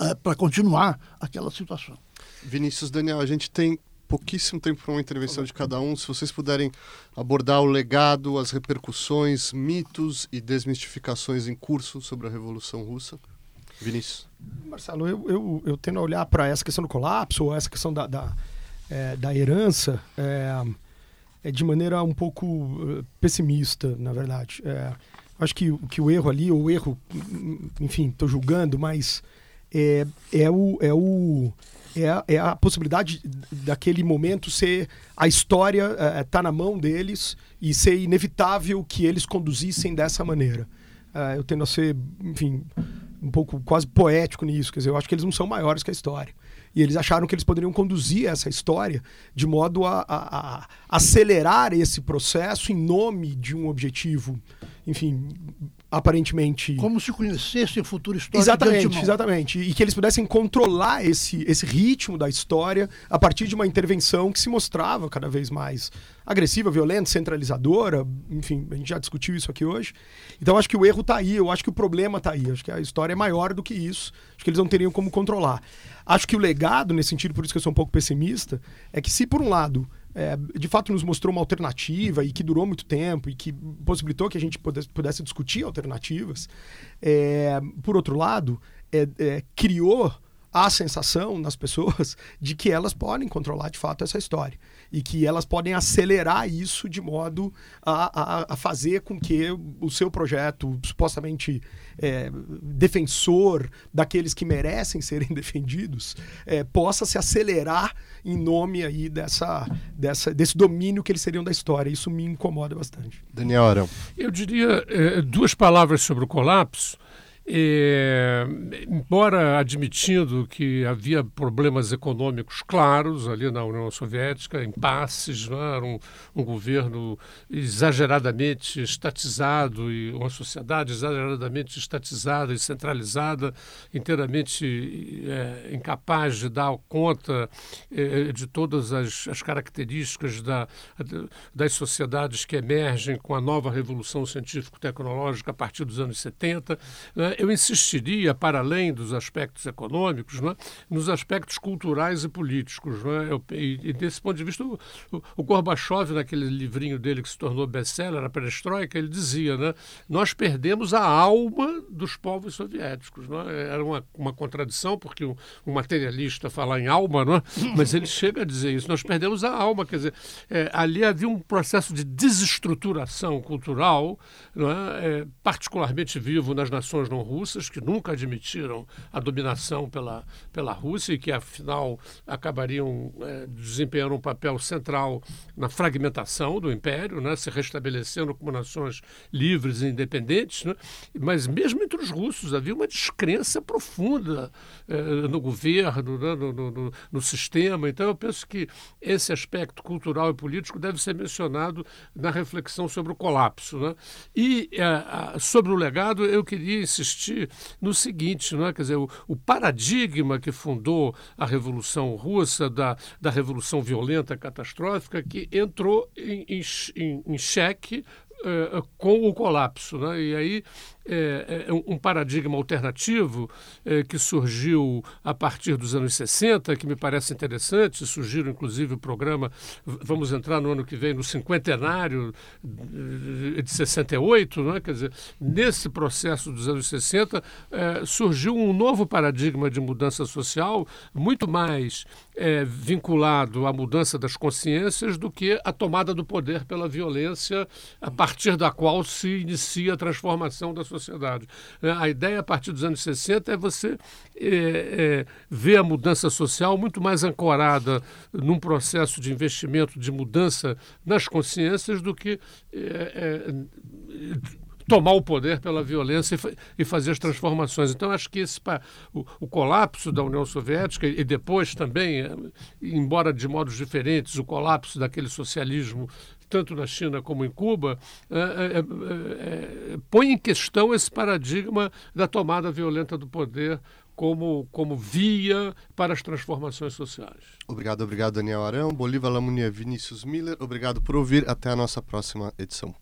é, para continuar aquela situação. Vinícius Daniel, a gente tem pouquíssimo tempo para uma intervenção de cada um. Se vocês puderem abordar o legado, as repercussões, mitos e desmistificações em curso sobre a Revolução Russa. Vinícius. Marcelo, eu, eu, eu tendo a olhar para essa questão do colapso, ou essa questão da, da, é, da herança, é, é, de maneira um pouco uh, pessimista, na verdade. É, acho que, que o erro ali, ou o erro, enfim, estou julgando, mas é, é o. É o é a, é a possibilidade daquele momento ser a história é, tá na mão deles e ser inevitável que eles conduzissem dessa maneira. É, eu tendo a ser, enfim, um pouco quase poético nisso, quer dizer, eu acho que eles não são maiores que a história. E eles acharam que eles poderiam conduzir essa história de modo a, a, a acelerar esse processo em nome de um objetivo, enfim, aparentemente. Como se conhecesse o futuro histórico. Exatamente, exatamente. E que eles pudessem controlar esse, esse ritmo da história a partir de uma intervenção que se mostrava cada vez mais agressiva, violenta, centralizadora. Enfim, a gente já discutiu isso aqui hoje. Então acho que o erro está aí, eu acho que o problema está aí. Acho que a história é maior do que isso. Acho que eles não teriam como controlar. Acho que o legado, nesse sentido, por isso que eu sou um pouco pessimista, é que se por um lado é, de fato nos mostrou uma alternativa e que durou muito tempo e que possibilitou que a gente pudesse, pudesse discutir alternativas. É, por outro lado, é, é criou a sensação nas pessoas de que elas podem controlar de fato essa história e que elas podem acelerar isso de modo a, a, a fazer com que o seu projeto supostamente é, defensor daqueles que merecem serem defendidos é, possa se acelerar em nome aí dessa, dessa, desse domínio que eles seriam da história. Isso me incomoda bastante. Daniel Arão. Eu diria é, duas palavras sobre o colapso. É, embora admitindo que havia problemas econômicos claros ali na União Soviética, impasses, não é? era um, um, governo exageradamente estatizado e uma sociedade exageradamente estatizada e centralizada, inteiramente é, incapaz de dar conta é, de todas as, as características da, das sociedades que emergem com a nova revolução científico-tecnológica a partir dos anos 70. Né? Eu insistiria, para além dos aspectos econômicos, é? nos aspectos culturais e políticos. É? Eu, e, e, desse ponto de vista, o, o Gorbachev, naquele livrinho dele que se tornou best-seller, a Perestroika, ele dizia, né, nós perdemos a alma dos povos soviéticos. É? Era uma, uma contradição, porque um, um, materialista falar em alma, não é? mas ele chega a dizer isso, nós perdemos a alma. Quer dizer, é, ali havia um processo de desestruturação cultural, é? é? particularmente vivo nas nações não pró-russas, que nunca admitiram a dominação pela, pela Rússia e que, afinal, acabariam é, desempenhando um papel central na fragmentação do império, né, se restabelecendo como nações livres e independentes. Né? Mas, mesmo entre os russos, havia uma descrença profunda é, no governo, né, no, no, no sistema. Então, eu penso que esse aspecto cultural e político deve ser mencionado na reflexão sobre o colapso. Né? E é, sobre o legado, eu queria insistir no seguinte: né? quer dizer, o, o paradigma que fundou a Revolução Russa, da, da Revolução Violenta Catastrófica, que entrou em, em, em xeque uh, com o colapso. Né? E aí é, é um paradigma alternativo é, que surgiu a partir dos anos 60, que me parece interessante. Surgiram, inclusive, o programa. Vamos entrar no ano que vem no cinquentenário de 68, né? quer dizer, nesse processo dos anos 60, é, surgiu um novo paradigma de mudança social, muito mais é, vinculado à mudança das consciências do que a tomada do poder pela violência, a partir da qual se inicia a transformação da sociedade sociedade. É, a ideia, a partir dos anos 60, é você é, é, ver a mudança social muito mais ancorada num processo de investimento, de mudança nas consciências, do que é, é tomar o poder pela violência e, fa e, fazer as transformações. Então, acho que esse, o, o, colapso da União Soviética e depois também, embora de modos diferentes, o colapso daquele socialismo tanto na China como em Cuba, é, é, é, põe em questão esse paradigma da tomada violenta do poder como, como via para as transformações sociais. Obrigado, obrigado, Daniel Arão. Bolívar Lamunia, Vinícius Miller, obrigado por ouvir. Até a nossa próxima edição.